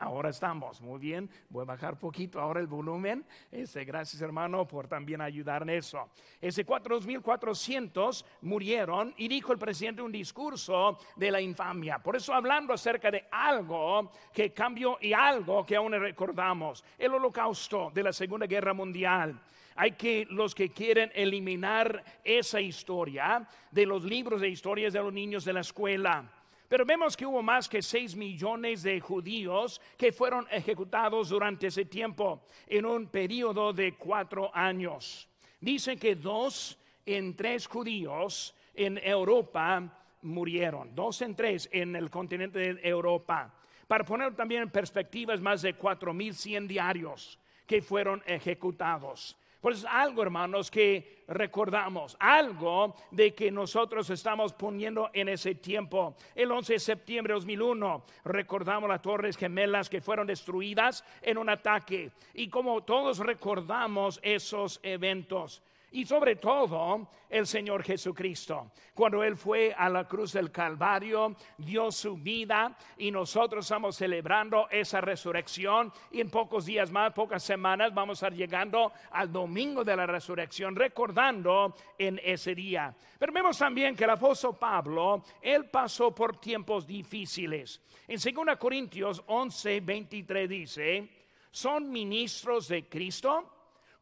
Ahora estamos, muy bien. Voy a bajar poquito ahora el volumen. Ese, gracias hermano por también ayudar en eso. Ese 4.400 murieron y dijo el presidente un discurso de la infamia. Por eso hablando acerca de algo que cambió y algo que aún recordamos. El holocausto de la Segunda Guerra Mundial hay que los que quieren eliminar esa historia de los libros de historias de los niños de la escuela. Pero vemos que hubo más que 6 millones de judíos que fueron ejecutados durante ese tiempo, en un periodo de cuatro años. Dice que dos en tres judíos en Europa murieron, dos en tres en el continente de Europa. Para poner también en perspectiva, es más de 4.100 diarios que fueron ejecutados. Pues algo, hermanos, que recordamos, algo de que nosotros estamos poniendo en ese tiempo. El 11 de septiembre de 2001 recordamos las torres gemelas que fueron destruidas en un ataque. Y como todos recordamos esos eventos, y sobre todo el Señor Jesucristo. Cuando Él fue a la cruz del Calvario, dio su vida y nosotros estamos celebrando esa resurrección. Y en pocos días más, pocas semanas, vamos a estar llegando al domingo de la resurrección, recordando en ese día. Pero vemos también que el apóstol Pablo, Él pasó por tiempos difíciles. En 2 Corintios 11, 23 dice, son ministros de Cristo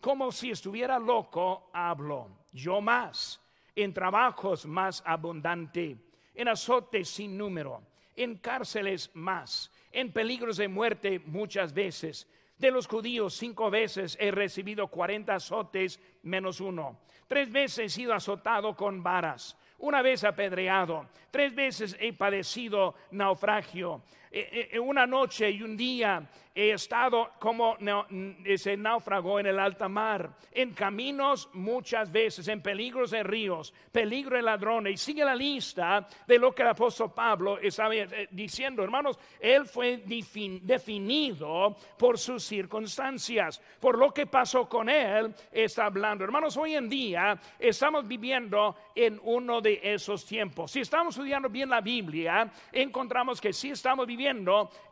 como si estuviera loco, hablo. Yo más, en trabajos más abundante, en azotes sin número, en cárceles más, en peligros de muerte muchas veces. De los judíos cinco veces he recibido cuarenta azotes menos uno. Tres veces he sido azotado con varas una vez apedreado, tres veces he padecido naufragio, una noche y un día he estado como ese náufrago en el alta mar, en caminos muchas veces, en peligros de ríos, peligro de ladrones. Y sigue la lista de lo que el apóstol Pablo estaba diciendo. Hermanos, él fue definido por sus circunstancias, por lo que pasó con él, está hablando. Hermanos, hoy en día estamos viviendo en uno de esos tiempos. Si estamos estudiando bien la Biblia, encontramos que sí estamos viviendo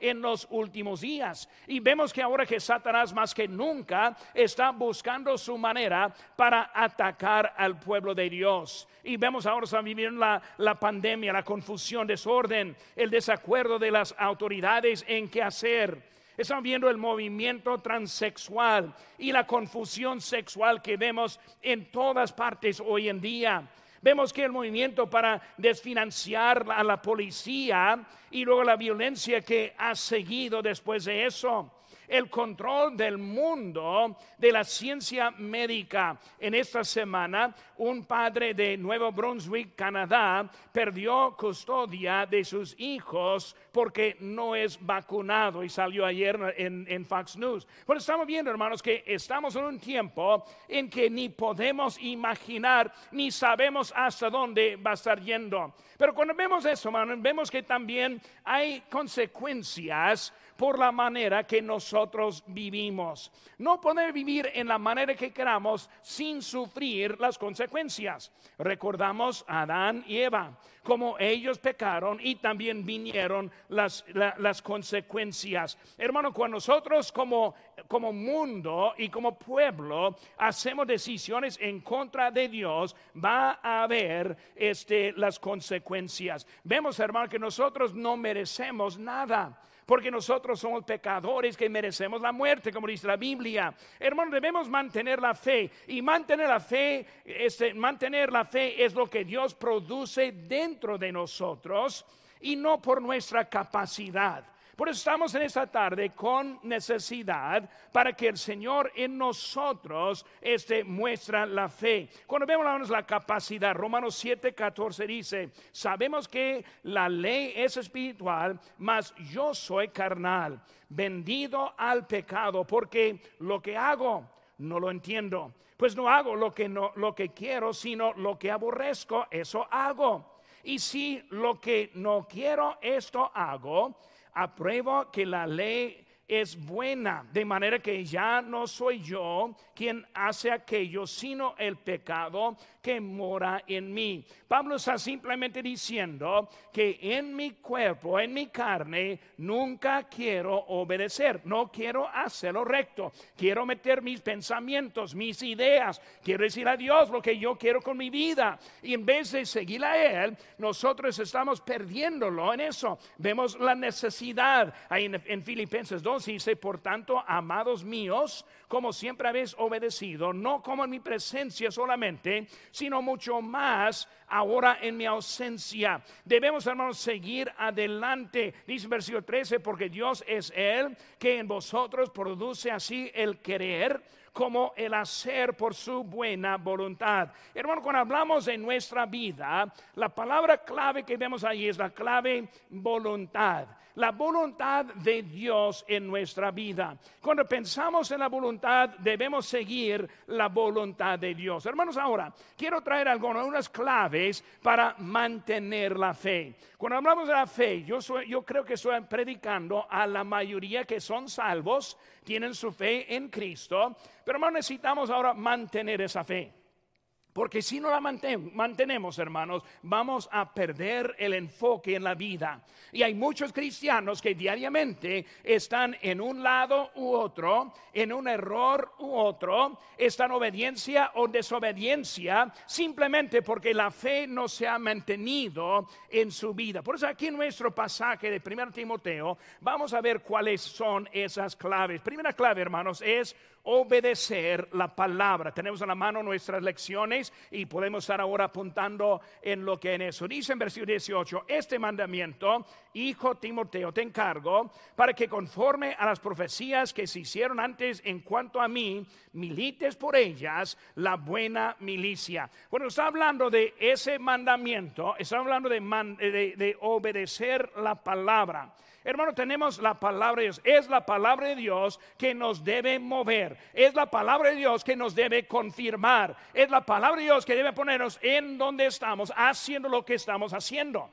en los últimos días. Y vemos que ahora que Satanás más que nunca está buscando su manera para atacar al pueblo de Dios. Y vemos ahora están viviendo la, la pandemia, la confusión, desorden, el desacuerdo de las autoridades en qué hacer. Estamos viendo el movimiento transexual y la confusión sexual que vemos en todas partes hoy en día. Vemos que el movimiento para desfinanciar a la policía y luego la violencia que ha seguido después de eso el control del mundo de la ciencia médica. En esta semana, un padre de Nuevo Brunswick, Canadá, perdió custodia de sus hijos porque no es vacunado y salió ayer en, Fox News. Pero estamos viendo, hermanos, que estamos en un tiempo en que ni podemos imaginar ni sabemos hasta dónde va a estar yendo. Pero cuando vemos eso, hermanos, vemos que también hay consecuencias por la manera que nosotros vivimos. No poder vivir en la manera que queramos sin sufrir las consecuencias. Recordamos a Adán y Eva, como ellos pecaron y también vinieron las, las consecuencias. Hermano, cuando nosotros como, como mundo y como pueblo hacemos decisiones en contra de Dios, va a haber este, las consecuencias. Vemos, hermano, que nosotros no merecemos nada porque nosotros somos pecadores que merecemos la muerte, como dice la Biblia. Hermano, debemos mantener la fe y mantener la fe, este, mantener la fe es lo que Dios produce dentro de nosotros y no por nuestra capacidad. Por eso estamos en esta tarde con necesidad para que el Señor en nosotros este, muestra la fe. Cuando vemos la capacidad, Romanos 7, 14 dice, sabemos que la ley es espiritual, mas yo soy carnal, vendido al pecado, porque lo que hago no lo entiendo. Pues no hago lo que, no, lo que quiero, sino lo que aborrezco, eso hago. Y si lo que no quiero, esto hago, apruebo que la ley es buena, de manera que ya no soy yo quien hace aquello, sino el pecado que mora en mí. Pablo está simplemente diciendo que en mi cuerpo, en mi carne, nunca quiero obedecer, no quiero hacer lo recto, quiero meter mis pensamientos, mis ideas, quiero decir a Dios lo que yo quiero con mi vida. Y en vez de seguir a Él, nosotros estamos perdiéndolo en eso. Vemos la necesidad ahí en, en Filipenses 2 dice, por tanto, amados míos, como siempre habéis obedecido, no como en mi presencia solamente, sino mucho más ahora en mi ausencia. Debemos, hermanos, seguir adelante. Dice versículo 13, porque Dios es Él que en vosotros produce así el querer como el hacer por su buena voluntad. Hermano, cuando hablamos de nuestra vida, la palabra clave que vemos ahí es la clave voluntad la voluntad de Dios en nuestra vida. Cuando pensamos en la voluntad, debemos seguir la voluntad de Dios. Hermanos, ahora quiero traer algunas claves para mantener la fe. Cuando hablamos de la fe, yo, creo que estoy predicando a la mayoría que son salvos, tienen su fe en Cristo, pero necesitamos ahora mantener esa fe. Porque si no la mantenemos, hermanos, vamos a perder el enfoque en la vida. Y hay muchos cristianos que diariamente están en un lado u otro, en un error u otro, están obediencia o desobediencia, simplemente porque la fe no se ha mantenido en su vida. Por eso aquí en nuestro pasaje de 1 Timoteo vamos a ver cuáles son esas claves. Primera clave, hermanos, es obedecer la palabra. Tenemos a la mano nuestras lecciones y podemos estar ahora apuntando en lo que en eso. Dice en versículo 18, este mandamiento, hijo Timoteo, te encargo para que conforme a las profecías que se hicieron antes en cuanto a mí, milites por ellas la buena milicia. Bueno, está hablando de ese mandamiento, está hablando de, de obedecer la palabra. Hermano, tenemos la palabra de Dios. Es la palabra de Dios que nos debe mover. Es la palabra de Dios que nos debe confirmar. Es la palabra de Dios que debe ponernos en donde estamos, haciendo lo que estamos haciendo.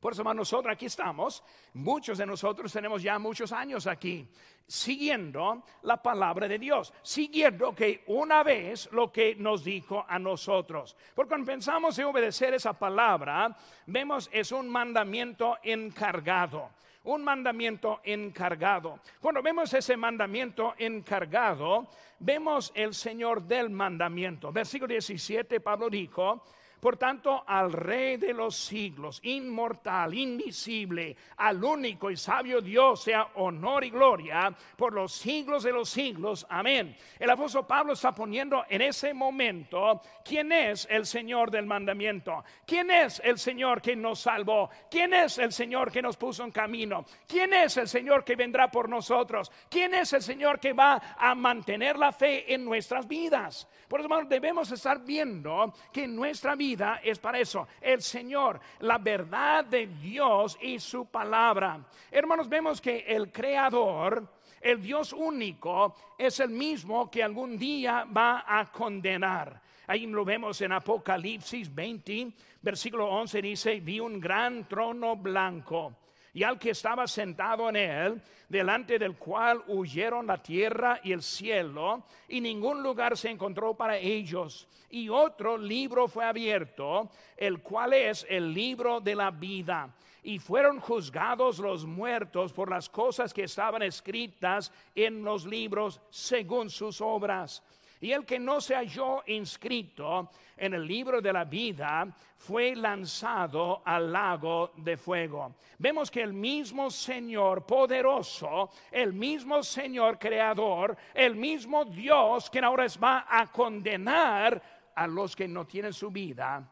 Por eso, hermano, nosotros aquí estamos. Muchos de nosotros tenemos ya muchos años aquí, siguiendo la palabra de Dios, siguiendo que una vez lo que nos dijo a nosotros. Porque cuando pensamos en obedecer esa palabra, vemos es un mandamiento encargado un mandamiento encargado. Cuando vemos ese mandamiento encargado, vemos el Señor del mandamiento. Versículo 17, Pablo dijo, por tanto, al Rey de los siglos, inmortal, invisible, al único y sabio Dios, sea honor y gloria por los siglos de los siglos. Amén. El apóstol Pablo está poniendo en ese momento quién es el Señor del mandamiento, quién es el Señor que nos salvó, quién es el Señor que nos puso en camino, quién es el Señor que vendrá por nosotros, quién es el Señor que va a mantener la fe en nuestras vidas. Por eso, debemos estar viendo que en nuestra vida es para eso. El Señor, la verdad de Dios y su palabra. Hermanos, vemos que el Creador, el Dios único, es el mismo que algún día va a condenar. Ahí lo vemos en Apocalipsis 20, versículo 11 dice, vi un gran trono blanco y al que estaba sentado en él, delante del cual huyeron la tierra y el cielo, y ningún lugar se encontró para ellos. Y otro libro fue abierto, el cual es el libro de la vida. Y fueron juzgados los muertos por las cosas que estaban escritas en los libros según sus obras. Y el que no se halló inscrito en el libro de la vida fue lanzado al lago de fuego. Vemos que el mismo Señor poderoso, el mismo Señor creador, el mismo Dios que ahora va a condenar a los que no tienen su vida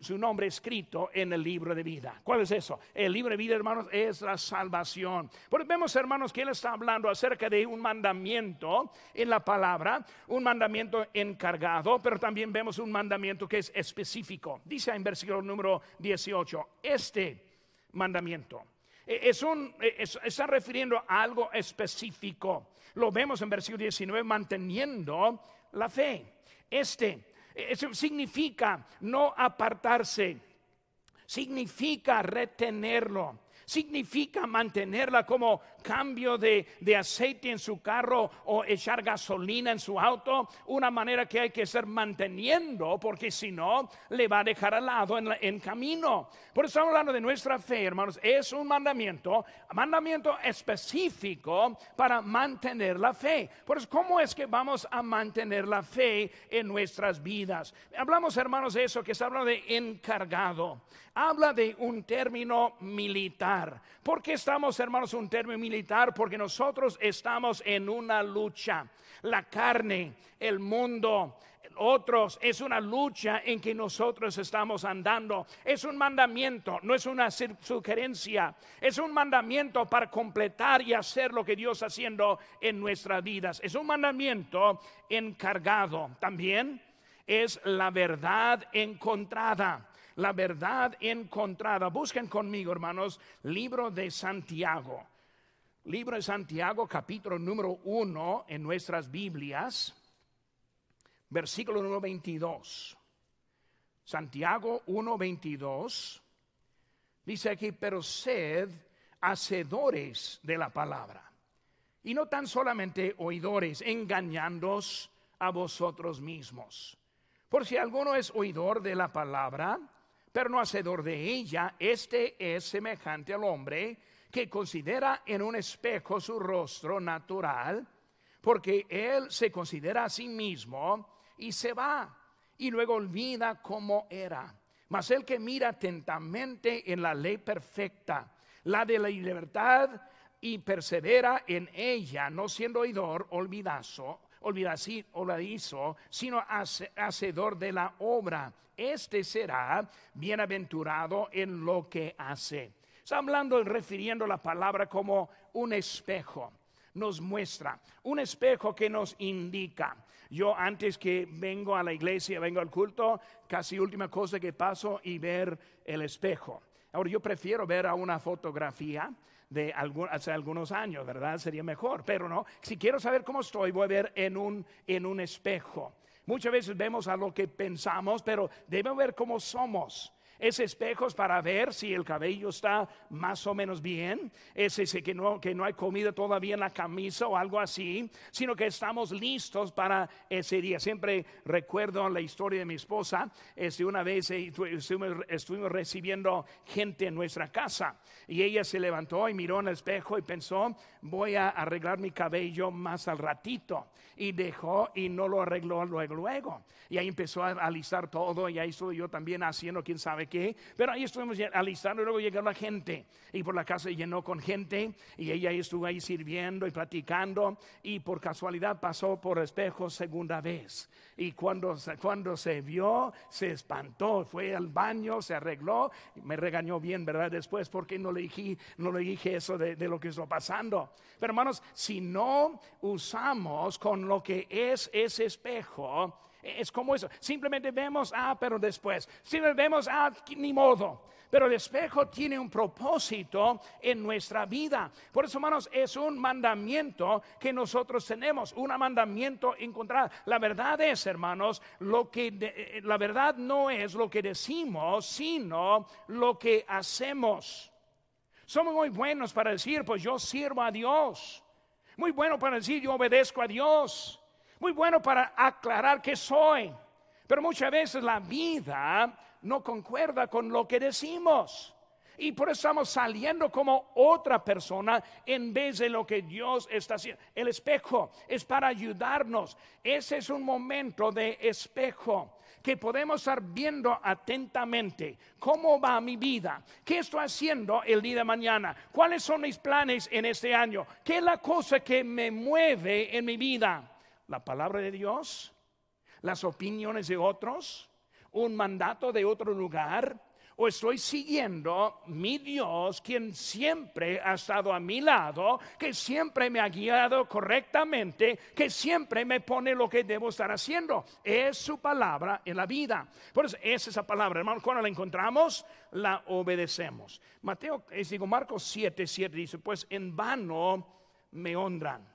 su nombre escrito en el libro de vida. ¿Cuál es eso? El libro de vida, hermanos, es la salvación. Porque vemos, hermanos, que él está hablando acerca de un mandamiento en la palabra, un mandamiento encargado, pero también vemos un mandamiento que es específico. Dice en versículo número 18, este mandamiento. E, es un, e, está refiriendo a algo específico. Lo vemos en versículo 19, manteniendo la fe. Este eso significa no apartarse, significa retenerlo, significa mantenerla como cambio de, aceite en su carro o echar gasolina en su auto, una manera que hay que ser manteniendo, porque si no, le va a dejar al lado en, en camino. Por eso estamos hablando de nuestra fe, hermanos, es un mandamiento, mandamiento específico para mantener la fe. Por eso, ¿cómo es que vamos a mantener la fe en nuestras vidas? Hablamos, hermanos, de eso que se habla de encargado habla de un término militar. ¿Por qué estamos, hermanos, un término militar? Porque nosotros estamos en una lucha. La carne, el mundo, otros, es una lucha en que nosotros estamos andando. Es un mandamiento, no es una sugerencia. Es un mandamiento para completar y hacer lo que Dios está haciendo en nuestras vidas. Es un mandamiento encargado. También es la verdad encontrada la verdad encontrada. Busquen conmigo, hermanos, libro de Santiago. Libro de Santiago, capítulo número uno en nuestras Biblias, versículo número 22. Santiago 1:22 dice aquí, pero sed hacedores de la palabra. Y no tan solamente oidores, engañándoos a vosotros mismos. Por si alguno es oidor de la palabra pero no hacedor de ella, este es semejante al hombre que considera en un espejo su rostro natural, porque él se considera a sí mismo y se va y luego olvida cómo era. Mas el que mira atentamente en la ley perfecta, la de la libertad, y persevera en ella, no siendo oidor, olvidazo, olvidadizo, sino hacedor de la obra este será bienaventurado en lo que hace. Está hablando y refiriendo la palabra como un espejo. Nos muestra un espejo que nos indica. Yo antes que vengo a la iglesia, vengo al culto, casi última cosa que paso y ver el espejo. Ahora yo prefiero ver a una fotografía de hace algunos años, ¿verdad? Sería mejor, pero no. Si quiero saber cómo estoy, voy a ver en un, en un espejo. Muchas veces vemos a lo que pensamos, pero debemos ver cómo somos es espejos para ver si el cabello está más o menos bien, es ese que no, que no hay comida todavía en la camisa o algo así, sino que estamos listos para ese día. Siempre recuerdo la historia de mi esposa, este, una vez eh, estuvimos, recibiendo gente en nuestra casa y ella se levantó y miró en el espejo y pensó, voy a arreglar mi cabello más al ratito. Y dejó y no lo arregló luego, luego. Y ahí empezó a alistar todo y ahí estuve yo también haciendo quién sabe pero ahí estuvimos alistando y luego llegó la gente y por la casa llenó con gente y ella estuvo ahí sirviendo y platicando y por casualidad pasó por espejo segunda vez y cuando, cuando se vio se espantó, fue al baño, se arregló, me regañó bien, ¿verdad? Después porque no le dije, no le dije eso de, de lo que está pasando. Pero hermanos, si no usamos con lo que es ese espejo, es como eso. Simplemente vemos, ah, pero después. Simplemente vemos, ah, ni modo. Pero el espejo tiene un propósito en nuestra vida. Por eso, hermanos, es un mandamiento que nosotros tenemos, un mandamiento encontrar. La verdad es, hermanos, lo que eh, la verdad no es lo que decimos, sino lo que hacemos. Somos muy buenos para decir, pues yo sirvo a Dios. Muy bueno para decir, yo obedezco a Dios muy bueno para aclarar que soy, pero muchas veces la vida no concuerda con lo que decimos. Y por eso estamos saliendo como otra persona en vez de lo que Dios está haciendo. El espejo es para ayudarnos. Ese es un momento de espejo que podemos estar viendo atentamente cómo va mi vida, qué estoy haciendo el día de mañana, cuáles son mis planes en este año, qué es la cosa que me mueve en mi vida la palabra de Dios, las opiniones de otros, un mandato de otro lugar, o estoy siguiendo mi Dios, quien siempre ha estado a mi lado, que siempre me ha guiado correctamente, que siempre me pone lo que debo estar haciendo. Es su palabra en la vida. Por eso es esa palabra, hermano, cuando la encontramos, la obedecemos. Mateo, digo, Marcos 7, 7 dice, pues en vano me honran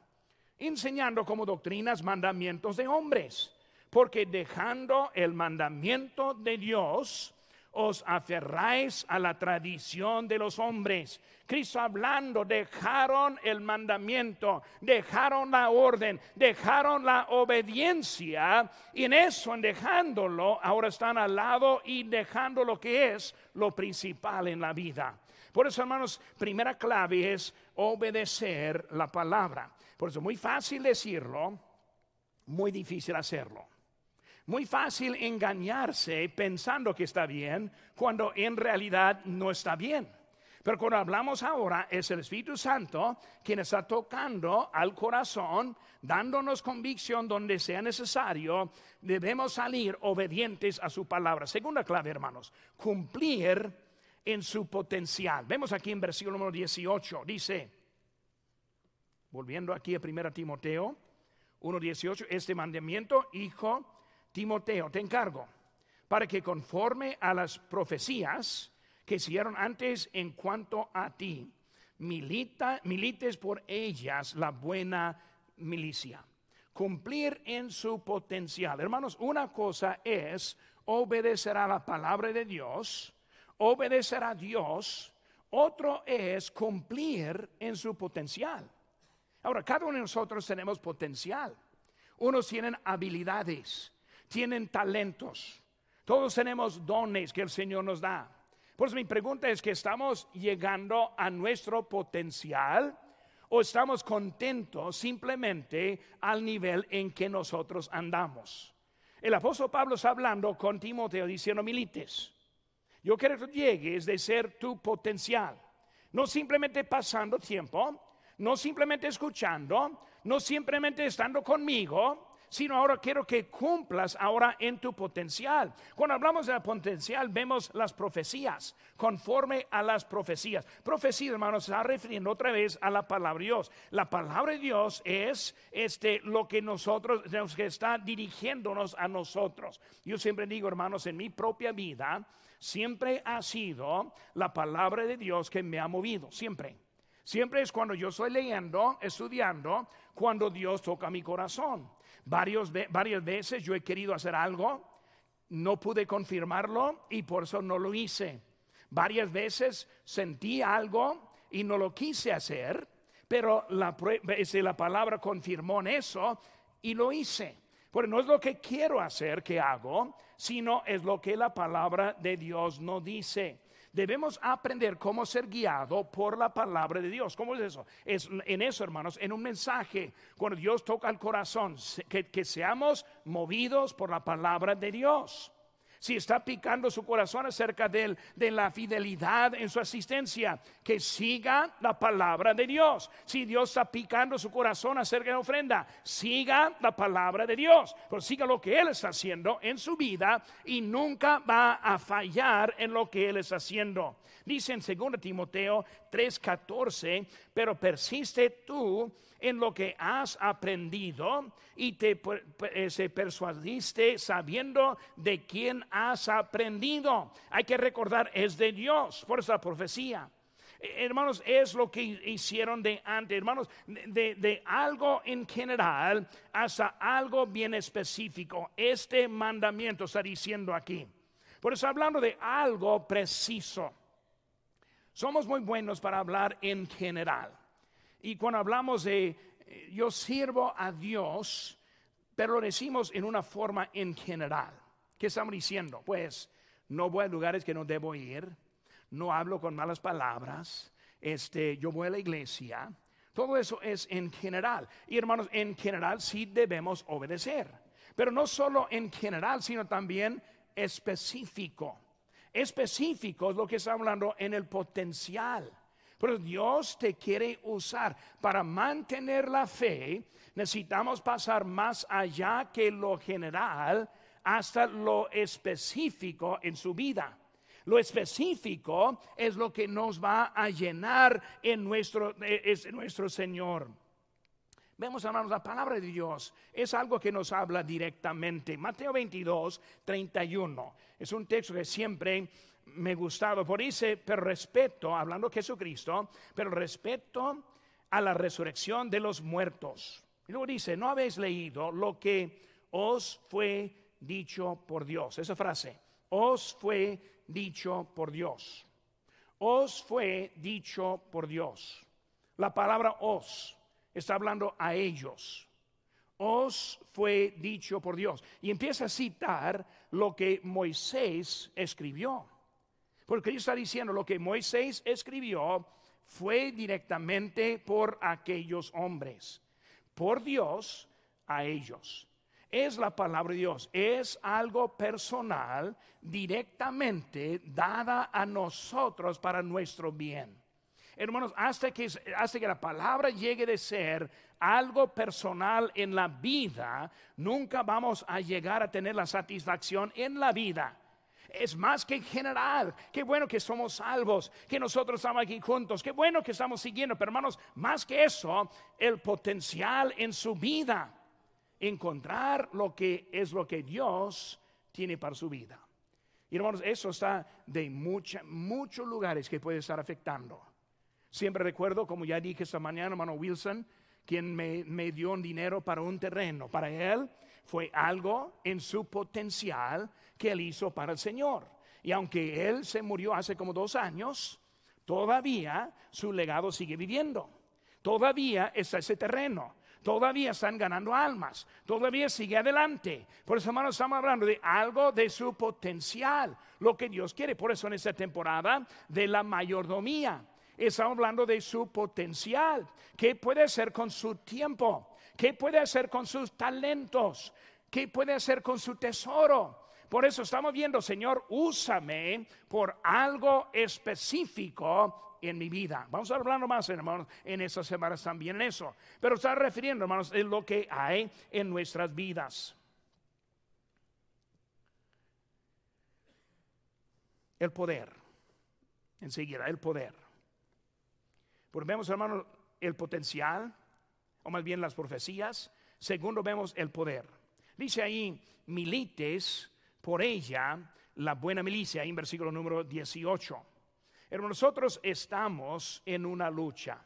enseñando como doctrinas mandamientos de hombres, porque dejando el mandamiento de Dios, os aferráis a la tradición de los hombres. Cristo hablando, dejaron el mandamiento, dejaron la orden, dejaron la obediencia y en eso, en dejándolo, ahora están al lado y dejando lo que es lo principal en la vida. Por eso, hermanos, primera clave es obedecer la palabra. Por eso, muy fácil decirlo, muy difícil hacerlo. Muy fácil engañarse pensando que está bien cuando en realidad no está bien. Pero cuando hablamos ahora es el Espíritu Santo quien está tocando al corazón, dándonos convicción donde sea necesario. Debemos salir obedientes a su palabra. Segunda clave, hermanos, cumplir en su potencial. Vemos aquí en versículo número 18, dice, volviendo aquí a 1 Timoteo 1.18, este mandamiento, hijo, Timoteo, te encargo, para que conforme a las profecías que hicieron antes en cuanto a ti, milita, milites por ellas la buena milicia. Cumplir en su potencial. Hermanos, una cosa es obedecer a la palabra de Dios, obedecer a Dios, otro es cumplir en su potencial. Ahora, cada uno de nosotros tenemos potencial. Unos tienen habilidades, tienen talentos. Todos tenemos dones que el Señor nos da. Pues mi pregunta es que estamos llegando a nuestro potencial o estamos contentos simplemente al nivel en que nosotros andamos. El apóstol Pablo está hablando con Timoteo diciendo, milites, yo quiero que llegues de ser tu potencial, no simplemente pasando tiempo, no simplemente escuchando, no simplemente estando conmigo, sino ahora quiero que cumplas ahora en tu potencial. Cuando hablamos de potencial, vemos las profecías, conforme a las profecías. Profecía, hermanos, está refiriendo otra vez a la palabra de Dios. La palabra de Dios es este, lo que nosotros, que está dirigiéndonos a nosotros. Yo siempre digo, hermanos, en mi propia vida, siempre ha sido la palabra de Dios que me ha movido, siempre. Siempre es cuando yo estoy leyendo, estudiando, cuando Dios toca mi corazón varias veces yo he querido hacer algo, no pude confirmarlo y por eso no lo hice. Varias veces sentí algo y no lo quise hacer, pero la, la palabra confirmó en eso y lo hice. Porque no es lo que quiero hacer que hago, sino es lo que la palabra de Dios no dice. Debemos aprender cómo ser guiado por la palabra de Dios. ¿Cómo es eso? Es en eso, hermanos, en un mensaje, cuando Dios toca el corazón, que, que seamos movidos por la palabra de Dios si está picando su corazón acerca de, de, la fidelidad en su asistencia, que siga la palabra de Dios. Si Dios está picando su corazón acerca de la ofrenda, siga la palabra de Dios, pero siga lo que Él está haciendo en su vida y nunca va a fallar en lo que Él está haciendo. Dice en 2 Timoteo 3:14, pero persiste tú en lo que has aprendido y te eh, se persuadiste sabiendo de quién has aprendido. Hay que recordar, es de Dios, por esa profecía. Eh, hermanos, es lo que hicieron de antes, hermanos, de, de, algo en general hasta algo bien específico. Este mandamiento está diciendo aquí. Por eso hablando de algo preciso. Somos muy buenos para hablar en general. Y cuando hablamos de eh, yo sirvo a Dios, pero lo decimos en una forma en general. ¿Qué estamos diciendo? Pues no voy a lugares que no debo ir, no hablo con malas palabras, este, yo voy a la iglesia. Todo eso es en general. Y hermanos, en general sí debemos obedecer. Pero no solo en general, sino también específico específico es lo que está hablando en el potencial. Pero Dios te quiere usar para mantener la fe. Necesitamos pasar más allá que lo general hasta lo específico en su vida. Lo específico es lo que nos va a llenar en nuestro, es nuestro Señor. Vemos, hermanos, la palabra de Dios es algo que nos habla directamente. Mateo 22, 31. Es un texto que siempre me ha gustado. Por dice, pero respeto, hablando de Jesucristo, pero respeto a la resurrección de los muertos. Y luego dice, no habéis leído lo que os fue dicho por Dios. Esa frase, os fue dicho por Dios. Os fue dicho por Dios. La palabra os está hablando a ellos. Os fue dicho por Dios. Y empieza a citar lo que Moisés escribió. Porque él está diciendo lo que Moisés escribió fue directamente por aquellos hombres, por Dios a ellos. Es la palabra de Dios, es algo personal directamente dada a nosotros para nuestro bien. Hermanos, hasta que, hasta que la palabra llegue de ser algo personal en la vida, nunca vamos a llegar a tener la satisfacción en la vida es más que general. Qué bueno que somos salvos, que nosotros estamos aquí juntos, qué bueno que estamos siguiendo, pero hermanos, más que eso, el potencial en su vida, encontrar lo que es lo que Dios tiene para su vida. Y hermanos, eso está de muchos lugares que puede estar afectando. Siempre recuerdo, como ya dije esta mañana, hermano Wilson, quien me, me dio un dinero para un terreno. Para él fue algo en su potencial que él hizo para el Señor. Y aunque él se murió hace como dos años, todavía su legado sigue viviendo. Todavía está ese terreno. Todavía están ganando almas. Todavía sigue adelante. Por eso, hermanos, estamos hablando de algo de su potencial. Lo que Dios quiere. Por eso en esta temporada de la mayordomía. Estamos hablando de su potencial. ¿Qué puede hacer con su tiempo? ¿Qué puede hacer con sus talentos? ¿Qué puede hacer con su tesoro? Por eso estamos viendo, Señor, úsame por algo específico en mi vida. Vamos a hablar más, hermanos, en esas semanas también eso. Pero está refiriendo, hermanos, en lo que hay en nuestras vidas. El poder. Enseguida, el poder. Porque vemos, hermanos, el potencial, o más bien las profecías. Segundo, vemos el poder. Dice ahí, milites por ella la buena milicia, en versículo número 18. Pero nosotros estamos en una lucha.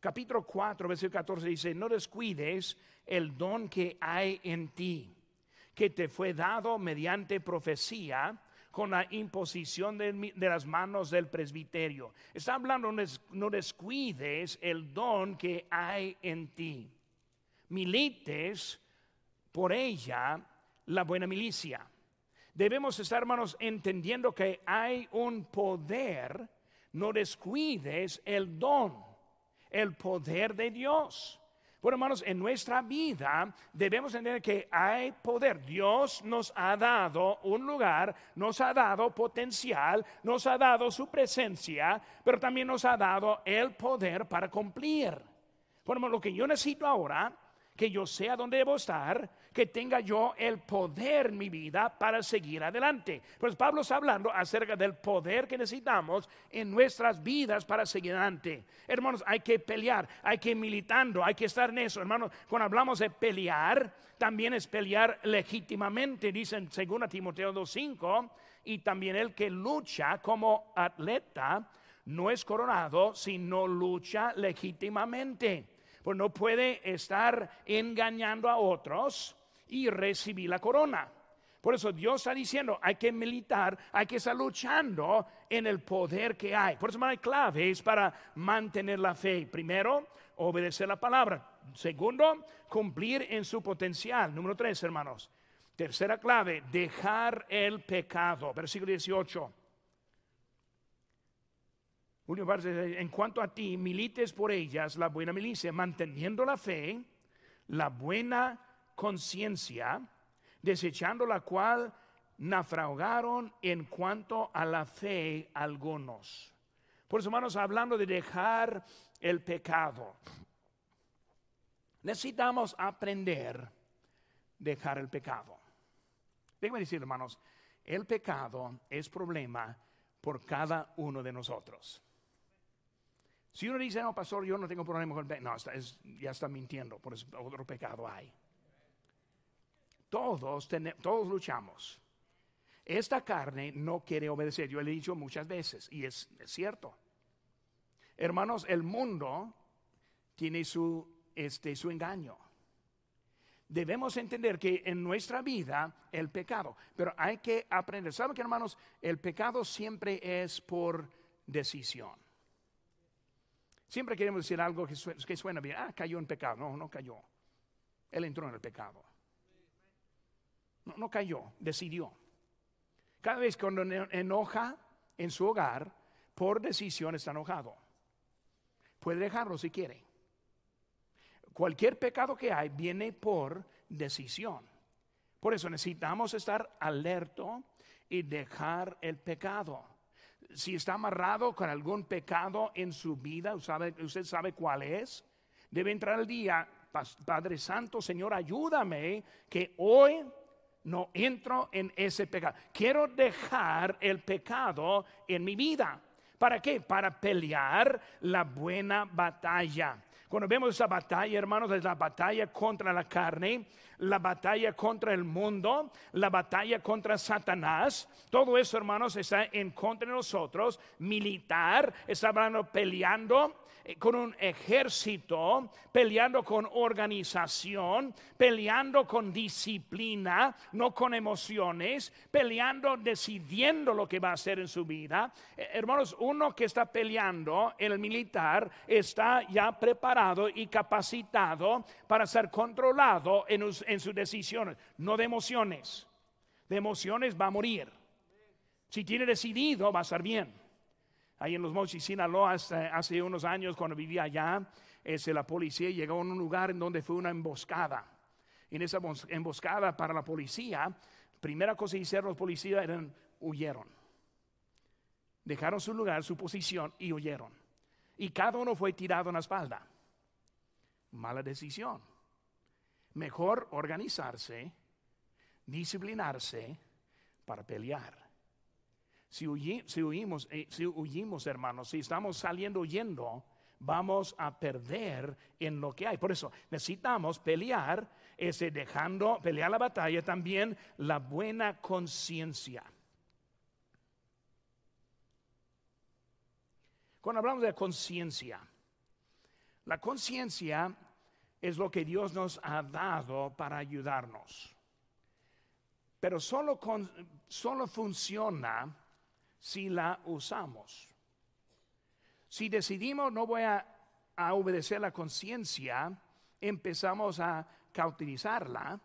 Capítulo 4, versículo 14 dice, no descuides el don que hay en ti, que te fue dado mediante profecía con la imposición de, las manos del presbiterio. Está hablando, no descuides el don que hay en ti. Milites por ella la buena milicia debemos estar, hermanos, entendiendo que hay un poder. No descuides el don, el poder de Dios. Bueno, hermanos, en nuestra vida debemos entender que hay poder. Dios nos ha dado un lugar, nos ha dado potencial, nos ha dado su presencia, pero también nos ha dado el poder para cumplir. Bueno, lo que yo necesito ahora que yo sea donde debo estar, que tenga yo el poder en mi vida para seguir adelante. Pues Pablo está hablando acerca del poder que necesitamos en nuestras vidas para seguir adelante. Hermanos, hay que pelear, hay que ir militando, hay que estar en eso. Hermanos, cuando hablamos de pelear, también es pelear legítimamente, dicen 2 Timoteo 2.5, y también el que lucha como atleta no es coronado, sino lucha legítimamente pues no puede estar engañando a otros y recibir la corona. Por eso Dios está diciendo, hay que militar, hay que estar luchando en el poder que hay. Por eso hay claves para mantener la fe. Primero, obedecer la palabra. Segundo, cumplir en su potencial. Número tres, hermanos. Tercera clave, dejar el pecado. Versículo 18 en cuanto a ti, milites por ellas la buena milicia, manteniendo la fe, la buena conciencia, desechando la cual naufragaron en cuanto a la fe algunos. Por eso, hermanos, hablando de dejar el pecado, necesitamos aprender dejar el pecado. Déjenme decir, hermanos, el pecado es problema por cada uno de nosotros. Si uno dice, no, pastor, yo no tengo problema con el no, ya está mintiendo, por eso otro pecado hay. Todos, todos luchamos. Esta carne no quiere obedecer, yo le he dicho muchas veces, y es, cierto. Hermanos, el mundo tiene su, este, su engaño. debemos entender que en nuestra vida el pecado, pero hay que aprender. ¿Saben que hermanos? El pecado siempre es por decisión. Siempre queremos decir algo que que suena bien. Ah, cayó en pecado. No, no cayó. Él entró en el pecado. No, cayó, decidió. Cada vez cuando enoja en su hogar, por decisión está enojado. Puede dejarlo si quiere. Cualquier pecado que hay viene por decisión. Por eso necesitamos estar alerto y dejar el pecado. Si está amarrado con algún pecado en su vida, usted sabe cuál es, debe entrar al día, Padre Santo, Señor, ayúdame que hoy no entro en ese pecado. Quiero dejar el pecado en mi vida. ¿Para qué? Para pelear la buena batalla. Cuando vemos esa batalla, hermanos, es la batalla contra la carne, la batalla contra el mundo, la batalla contra Satanás. Todo eso, hermanos, está en contra de nosotros. Militar, está hablando peleando eh, con un ejército, peleando con organización, peleando con disciplina, no con emociones, peleando decidiendo lo que va a hacer en su vida. Eh, hermanos, uno que está peleando el militar está ya preparado y capacitado para ser controlado en, en sus decisiones, no de emociones. De emociones va a morir. Si tiene decidido, va a estar bien ahí en los Mochis, Sinaloa, hace, unos años cuando vivía allá, ese, la policía llegó a un lugar en donde fue una emboscada. en esa emboscada para la policía, primera cosa que hicieron los policías eran huyeron. Dejaron su lugar, su posición y huyeron. Y cada uno fue tirado en la espalda. Mala decisión. Mejor organizarse, disciplinarse para pelear. Si, huimos, eh, si huimos, hermanos, si estamos saliendo huyendo, vamos a perder en lo que hay. Por eso necesitamos pelear, ese dejando, pelear la batalla, también la buena conciencia. Cuando hablamos de conciencia, la conciencia es lo que Dios nos ha dado para ayudarnos. Pero solo, solo funciona si la usamos. Si decidimos no voy a, obedecer la conciencia, empezamos a cauterizarla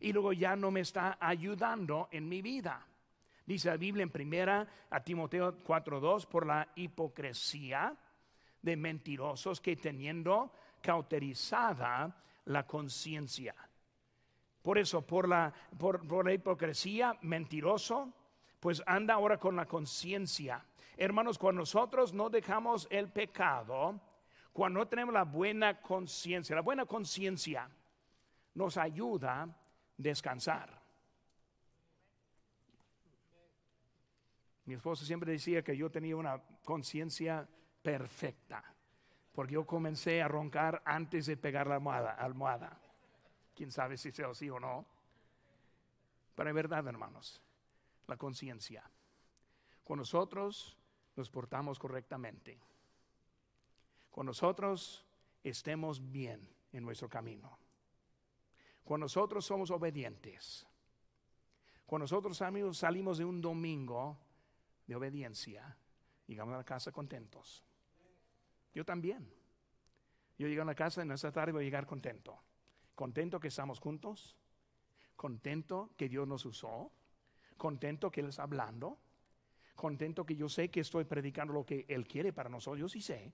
y luego ya no me está ayudando en mi vida. Dice la Biblia en primera a Timoteo 4:2 por la hipocresía de mentirosos que teniendo cauterizada la conciencia. Por eso, por la, por la hipocresía, mentiroso, pues anda ahora con la conciencia. Hermanos, cuando nosotros no dejamos el pecado, cuando no tenemos la buena conciencia, la buena conciencia nos ayuda a descansar. Mi esposa siempre decía que yo tenía una conciencia perfecta, porque yo comencé a roncar antes de pegar la almohada. almohada. Quién sabe si sea así o no. Pero es verdad, hermanos la conciencia. Cuando nosotros nos portamos correctamente, cuando nosotros estemos bien en nuestro camino, cuando nosotros somos obedientes, cuando nosotros amigos salimos de un domingo de obediencia, llegamos a la casa contentos. Yo también. Yo llego a la casa en esta tarde voy a llegar contento. Contento que estamos juntos. Contento que Dios nos usó contento que Él está hablando, contento que yo sé que estoy predicando lo que Él quiere para nosotros, yo sí sé.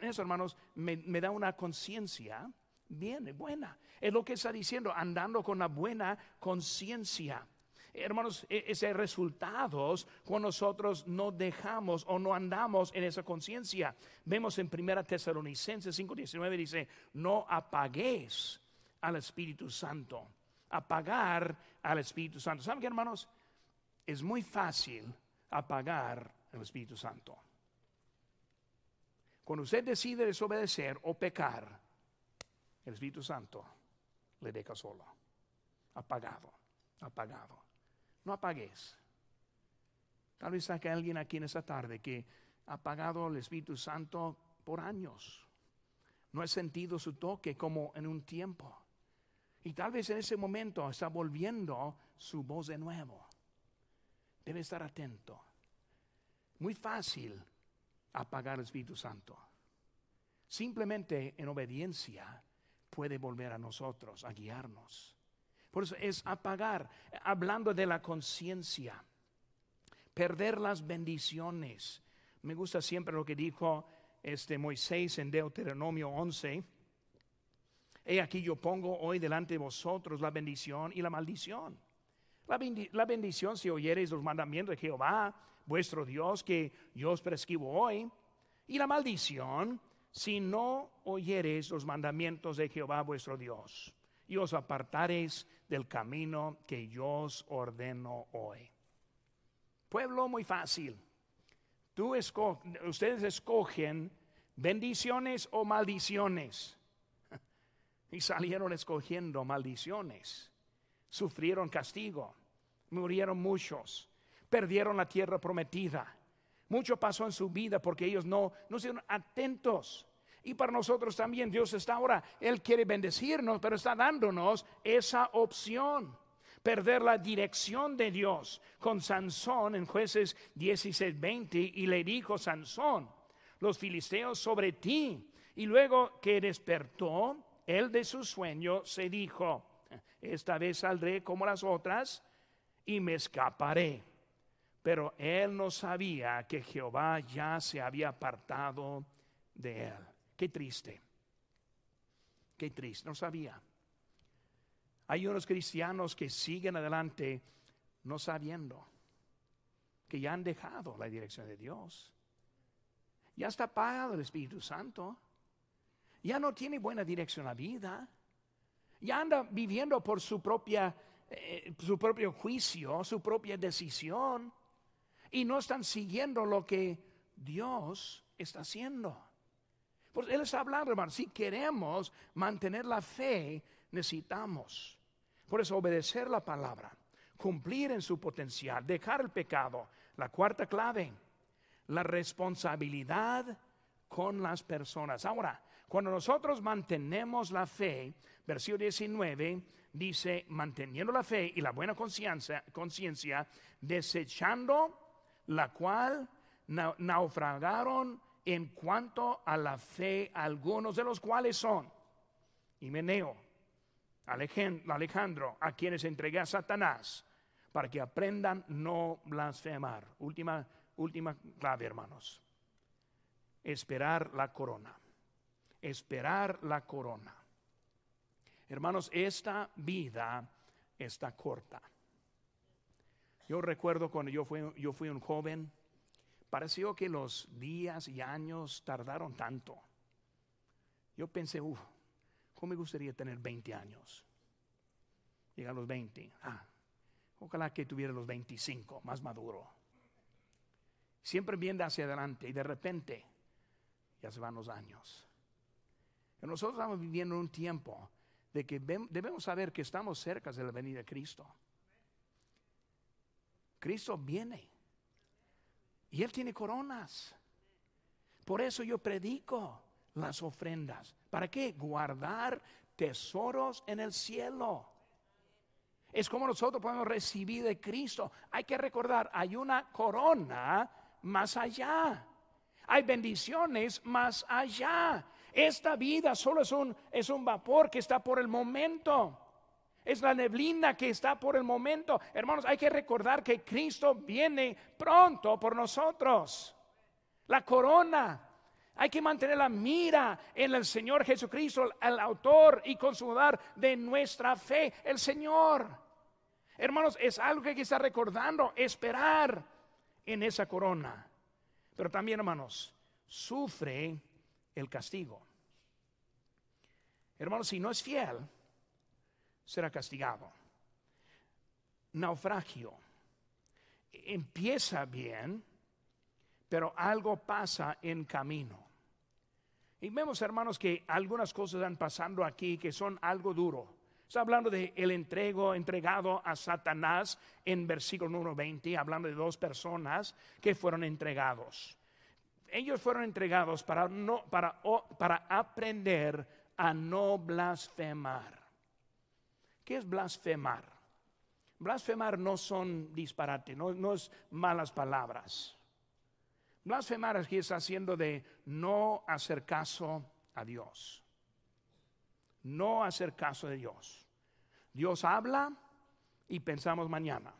Eso, hermanos, me, da una conciencia bien, buena. Es lo que está diciendo, andando con la buena conciencia. Hermanos, e, ese resultados cuando nosotros no dejamos o no andamos en esa conciencia. Vemos en 1 Tesalonicenses 5:19 dice, no apaguéis al Espíritu Santo apagar al Espíritu Santo. ¿Saben qué, hermanos? Es muy fácil apagar al Espíritu Santo. Cuando usted decide desobedecer o pecar, el Espíritu Santo le deja solo. Apagado, apagado. No apagues. Tal vez hay alguien aquí en esta tarde que ha apagado el Espíritu Santo por años. No ha sentido su toque como en un tiempo. Y tal vez en ese momento está volviendo su voz de nuevo. Debe estar atento. Muy fácil apagar el Espíritu Santo. Simplemente en obediencia puede volver a nosotros, a guiarnos. Por eso es apagar, hablando de la conciencia, perder las bendiciones. Me gusta siempre lo que dijo este Moisés en Deuteronomio 11. He aquí yo pongo hoy delante de vosotros la bendición y la maldición. La, bendición si oyereis los mandamientos de Jehová, vuestro Dios, que yo os prescribo hoy. Y la maldición si no oyereis los mandamientos de Jehová, vuestro Dios, y os apartareis del camino que yo os ordeno hoy. Pueblo muy fácil. Tú ustedes escogen bendiciones o maldiciones. Y salieron escogiendo maldiciones. Sufrieron castigo. Murieron muchos. Perdieron la tierra prometida. Mucho pasó en su vida porque ellos no, no fueron atentos. Y para nosotros también Dios está ahora, Él quiere bendecirnos, pero está dándonos esa opción. Perder la dirección de Dios con Sansón en jueces 16, 20 y le dijo Sansón, los filisteos sobre ti. Y luego que despertó, él de su sueño se dijo, esta vez saldré como las otras y me escaparé. Pero él no sabía que Jehová ya se había apartado de él. Qué triste. Qué triste. No sabía. Hay unos cristianos que siguen adelante no sabiendo que ya han dejado la dirección de Dios. Ya está apagado el Espíritu Santo. Ya no tiene buena dirección la vida. Ya anda viviendo por su propia eh, su propio juicio, su propia decisión y no están siguiendo lo que Dios está haciendo. Pues Él está hablando, hermano, si queremos mantener la fe, necesitamos. Por eso obedecer la palabra, cumplir en su potencial, dejar el pecado. La cuarta clave, la responsabilidad con las personas. Ahora, cuando nosotros mantenemos la fe, versículo 19 dice, manteniendo la fe y la buena conciencia, desechando la cual naufragaron en cuanto a la fe, algunos de los cuales son Himeneo, Alejandro, a quienes entregué a Satanás, para que aprendan no blasfemar. Última, última clave, hermanos. Esperar la corona. Esperar la corona. Hermanos, esta vida está corta. Yo recuerdo cuando yo fui, yo fui un joven, pareció que los días y años tardaron tanto. Yo pensé, uff, ¿cómo me gustaría tener 20 años? Llega a los 20, ah, ojalá que tuviera los 25, más maduro. Siempre viendo hacia adelante y de repente ya se van los años. Nosotros estamos viviendo un tiempo de que debemos saber que estamos cerca de la venida de Cristo. Cristo viene. Y Él tiene coronas. Por eso yo predico las ofrendas. ¿Para qué? Guardar tesoros en el cielo. Es como nosotros podemos recibir de Cristo. Hay que recordar, hay una corona más allá. Hay bendiciones más allá. Esta vida solo es un, es un vapor que está por el momento. Es la neblina que está por el momento. Hermanos, hay que recordar que Cristo viene pronto por nosotros. La corona. Hay que mantener la mira en el Señor Jesucristo, el autor y consumidor de nuestra fe, el Señor. Hermanos, es algo que hay que estar recordando, esperar en esa corona. Pero también, hermanos, sufre el castigo. Hermanos, si no es fiel, será castigado. Naufragio. Empieza bien, pero algo pasa en camino. Y vemos, hermanos, que algunas cosas están pasando aquí que son algo duro. Está hablando de el entrego entregado a Satanás en versículo número 20, hablando de dos personas que fueron entregados. Ellos fueron entregados para, no, para, para aprender a no blasfemar. ¿Qué es blasfemar? Blasfemar no son disparate, no, no es malas palabras. Blasfemar es que está haciendo de no hacer caso a Dios. No hacer caso de Dios. Dios habla y pensamos mañana.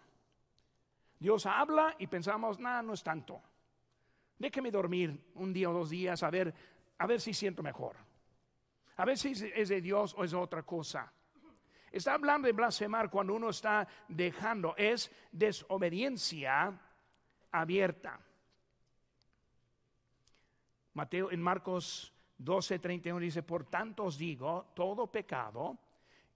Dios habla y pensamos, nada, no es tanto. Déjeme dormir un día o dos días a ver, a ver si siento mejor. A ver si es de Dios o es otra cosa. Está hablando de blasfemar cuando uno está dejando, es desobediencia abierta. Mateo en Marcos 12, 31 dice, por tanto os digo, todo pecado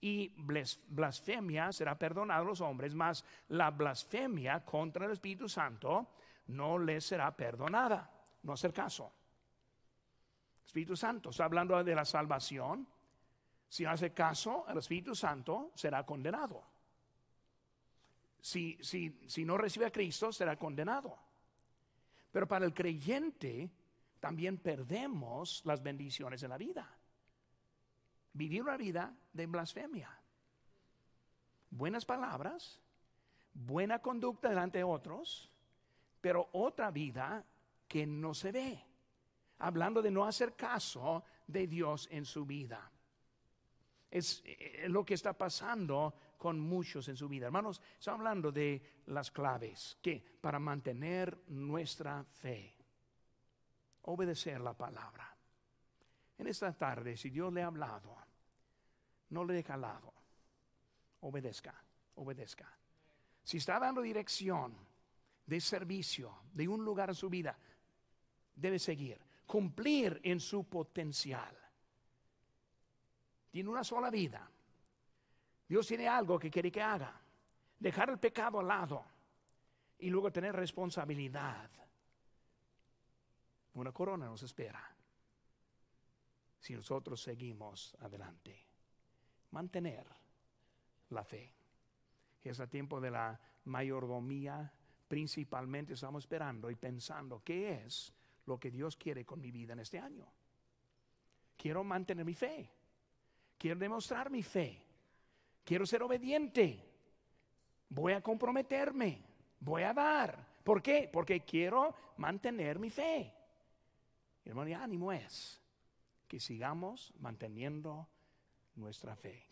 y blasfemia será perdonado a los hombres, mas la blasfemia contra el Espíritu Santo no les será perdonada. No hacer caso. Espíritu Santo, está hablando de la salvación. Si hace caso, el Espíritu Santo será condenado. Si, si, si no recibe a Cristo, será condenado. Pero para el creyente, también perdemos las bendiciones de la vida. Vivir una vida de blasfemia. Buenas palabras, buena conducta delante de otros, pero otra vida que no se ve. Hablando de no hacer caso de Dios en su vida. Es, eh, lo que está pasando con muchos en su vida. Hermanos, estamos hablando de las claves que para mantener nuestra fe obedecer la palabra. En esta tarde, si Dios le ha hablado, no le deja al lado. Obedezca, obedezca. Si está dando dirección de servicio, de un lugar en su vida, debe seguir, cumplir en su potencial. Tiene una sola vida. Dios tiene algo que quiere que haga. Dejar el pecado al lado y luego tener responsabilidad una corona nos espera si nosotros seguimos adelante. Mantener la fe. Es el tiempo de la mayordomía. Principalmente estamos esperando y pensando qué es lo que Dios quiere con mi vida en este año. Quiero mantener mi fe. Quiero demostrar mi fe. Quiero ser obediente. Voy a comprometerme. Voy a dar. ¿Por qué? Porque quiero mantener mi fe. Hermano, y ánimo es que sigamos manteniendo nuestra fe.